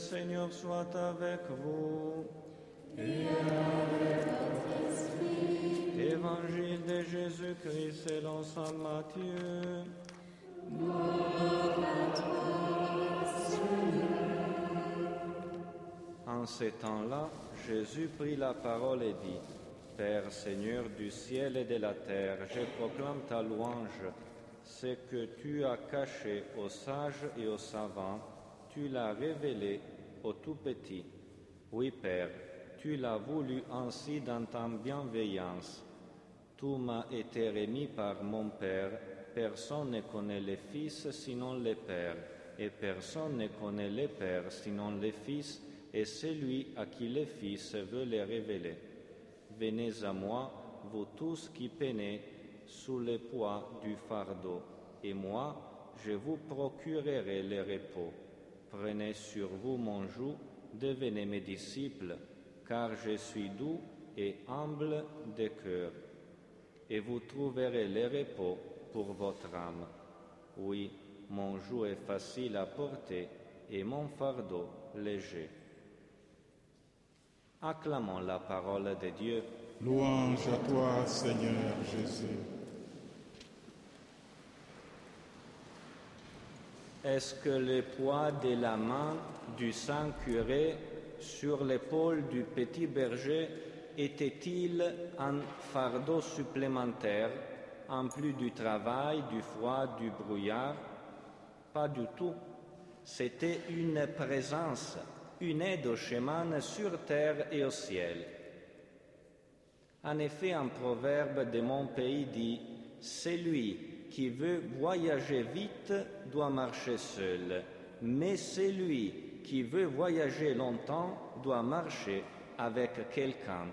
Seigneur soit avec vous. Et. Évangile de Jésus-Christ selon saint Matthieu. En ces temps-là, Jésus prit la parole et dit, Père Seigneur du ciel et de la terre, je proclame ta louange, ce que tu as caché aux sages et aux savants tu l'as révélé aux tout petits. Oui, Père, tu l'as voulu ainsi dans ta bienveillance. Tout m'a été remis par mon Père. Personne ne connaît les Fils sinon les Pères, et personne ne connaît les Pères sinon les Fils, et celui à qui les Fils veut les révéler. Venez à moi, vous tous qui peinez sous le poids du fardeau, et moi, je vous procurerai le repos. Prenez sur vous mon joug, devenez mes disciples, car je suis doux et humble de cœur, et vous trouverez le repos pour votre âme. Oui, mon joug est facile à porter et mon fardeau léger. Acclamons la parole de Dieu. Louange à toi, Seigneur Jésus. Est-ce que le poids de la main du saint curé sur l'épaule du petit berger était-il un fardeau supplémentaire en plus du travail, du froid, du brouillard? Pas du tout. C'était une présence, une aide au chemin sur terre et au ciel. En effet, un proverbe de mon pays dit Celui qui veut voyager vite doit marcher seul, mais celui qui veut voyager longtemps doit marcher avec quelqu'un.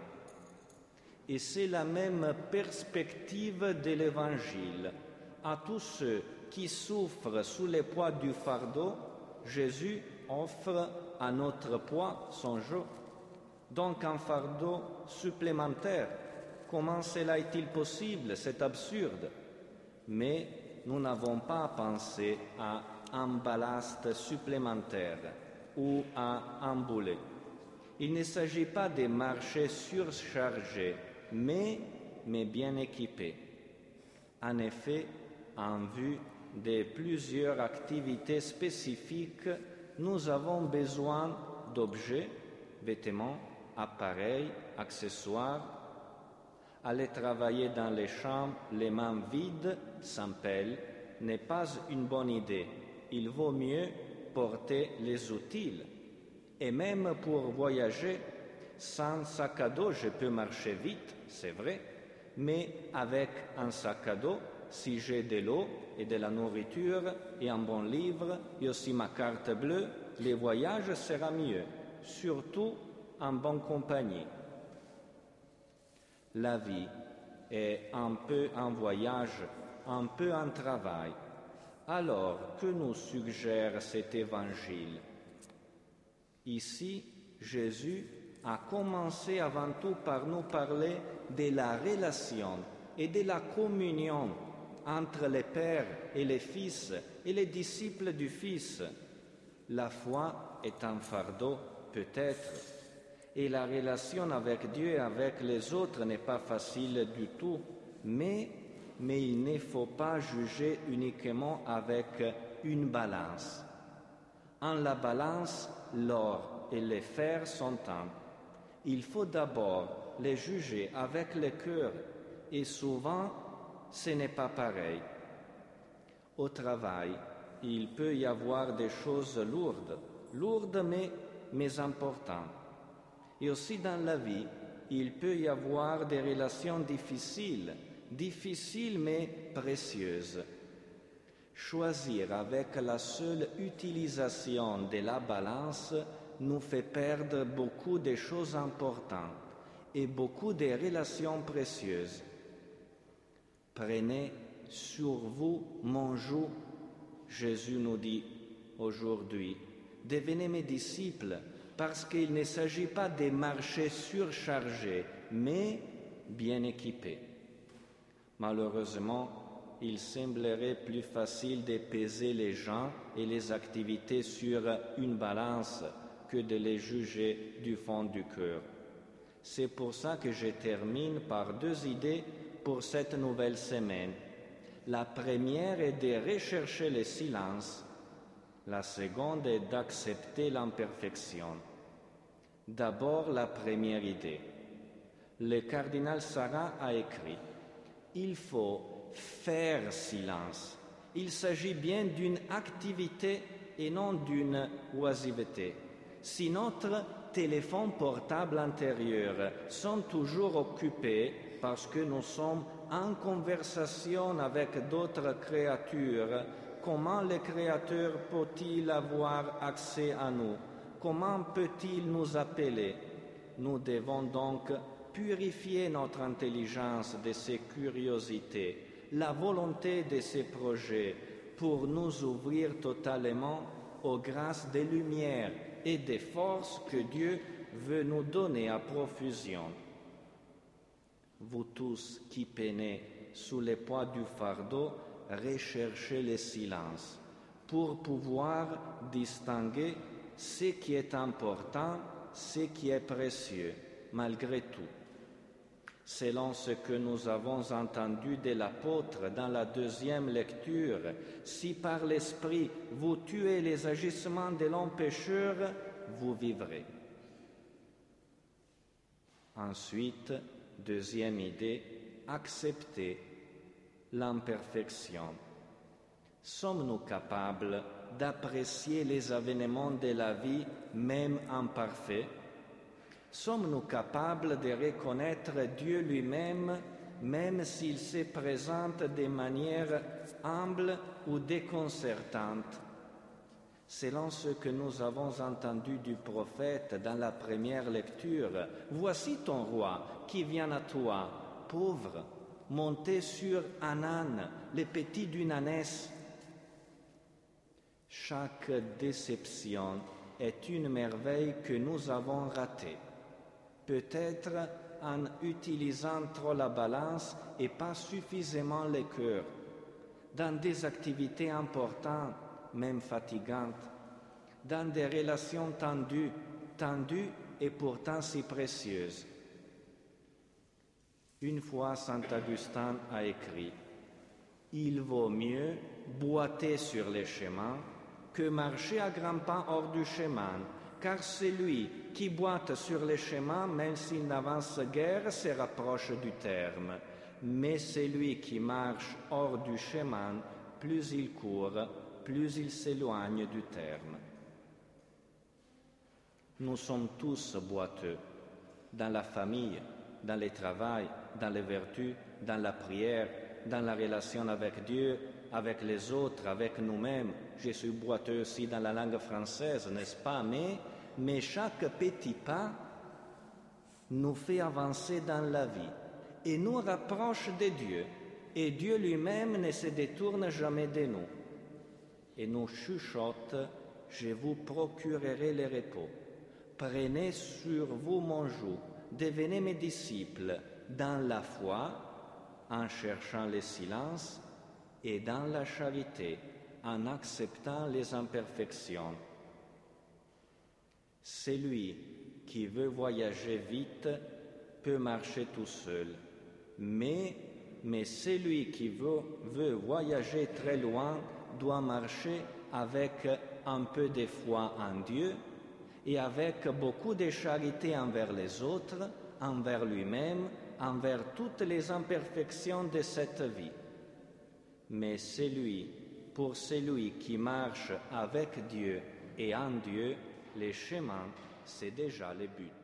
Et c'est la même perspective de l'Évangile. À tous ceux qui souffrent sous le poids du fardeau, Jésus offre à notre poids son joug. Donc un fardeau supplémentaire. Comment cela est-il possible? C'est absurde. Mais nous n'avons pas pensé à un ballast supplémentaire ou à un boulet. Il ne s'agit pas de marcher surchargés, mais, mais bien équipés. En effet, en vue de plusieurs activités spécifiques, nous avons besoin d'objets, vêtements, appareils, accessoires. Aller travailler dans les champs les mains vides, sans pelle, n'est pas une bonne idée. Il vaut mieux porter les outils. Et même pour voyager, sans sac à dos, je peux marcher vite, c'est vrai, mais avec un sac à dos, si j'ai de l'eau et de la nourriture et un bon livre et aussi ma carte bleue, le voyage sera mieux, surtout en bonne compagnie. La vie est un peu un voyage, un peu un travail. Alors, que nous suggère cet évangile? Ici, Jésus a commencé avant tout par nous parler de la relation et de la communion entre les pères et les fils et les disciples du Fils. La foi est un fardeau, peut-être, et la relation avec Dieu et avec les autres n'est pas facile du tout, mais, mais il ne faut pas juger uniquement avec une balance. En la balance, l'or et les fers sont un. Il faut d'abord les juger avec le cœur et souvent ce n'est pas pareil. Au travail, il peut y avoir des choses lourdes, lourdes mais, mais importantes. Et aussi dans la vie, il peut y avoir des relations difficiles, difficiles mais précieuses. Choisir avec la seule utilisation de la balance nous fait perdre beaucoup de choses importantes et beaucoup de relations précieuses. Prenez sur vous mon joug, Jésus nous dit aujourd'hui. Devenez mes disciples, parce qu'il ne s'agit pas de marcher surchargés, mais bien équipés. Malheureusement, il semblerait plus facile de peser les gens et les activités sur une balance que de les juger du fond du cœur. C'est pour ça que je termine par deux idées pour cette nouvelle semaine. La première est de rechercher le silence, la seconde est d'accepter l'imperfection. D'abord la première idée. Le cardinal Sarah a écrit Il faut faire silence. Il s'agit bien d'une activité et non d'une oisiveté. Si notre téléphone portable intérieur sont toujours occupés parce que nous sommes en conversation avec d'autres créatures, comment le Créateur peut-il avoir accès à nous? Comment peut-il nous appeler? Nous devons donc purifier notre intelligence de ces curiosités, la volonté de ces projets, pour nous ouvrir totalement aux grâces des lumières et des forces que Dieu veut nous donner à profusion. Vous tous qui peinez sous le poids du fardeau, recherchez le silence pour pouvoir distinguer ce qui est important, ce qui est précieux, malgré tout. Selon ce que nous avons entendu de l'apôtre dans la deuxième lecture, si par l'Esprit vous tuez les agissements de l'homme pécheur, vous vivrez. Ensuite, deuxième idée, accepter l'imperfection. Sommes-nous capables d'apprécier les événements de la vie, même imparfaits Sommes-nous capables de reconnaître Dieu lui-même, même s'il se présente de manière humble ou déconcertante? Selon ce que nous avons entendu du prophète dans la première lecture, voici ton roi qui vient à toi, pauvre, monté sur un âne, le petit d'une ânesse. Chaque déception est une merveille que nous avons ratée, peut-être en utilisant trop la balance et pas suffisamment le cœur, dans des activités importantes, même fatigantes, dans des relations tendues, tendues et pourtant si précieuses. Une fois Saint Augustin a écrit Il vaut mieux boiter sur les chemins que marcher à grands pas hors du chemin, car celui qui boite sur les chemins, même s'il n'avance guère, se rapproche du terme. Mais celui qui marche hors du chemin, plus il court, plus il s'éloigne du terme. Nous sommes tous boiteux dans la famille, dans le travail, dans les vertus, dans la prière, dans la relation avec Dieu, avec les autres, avec nous-mêmes. Je suis boiteux aussi dans la langue française, n'est-ce pas? Mais, mais chaque petit pas nous fait avancer dans la vie et nous rapproche de Dieu. Et Dieu lui-même ne se détourne jamais de nous. Et nous chuchote, je vous procurerai le repos. Prenez sur vous mon joug devenez mes disciples dans la foi, en cherchant le silence, et dans la charité, en acceptant les imperfections. Celui qui veut voyager vite peut marcher tout seul, mais, mais celui qui veut, veut voyager très loin doit marcher avec un peu de foi en Dieu et avec beaucoup de charité envers les autres, envers lui-même, envers toutes les imperfections de cette vie. Mais celui, pour celui qui marche avec Dieu et en Dieu, les chemins, c'est déjà le but.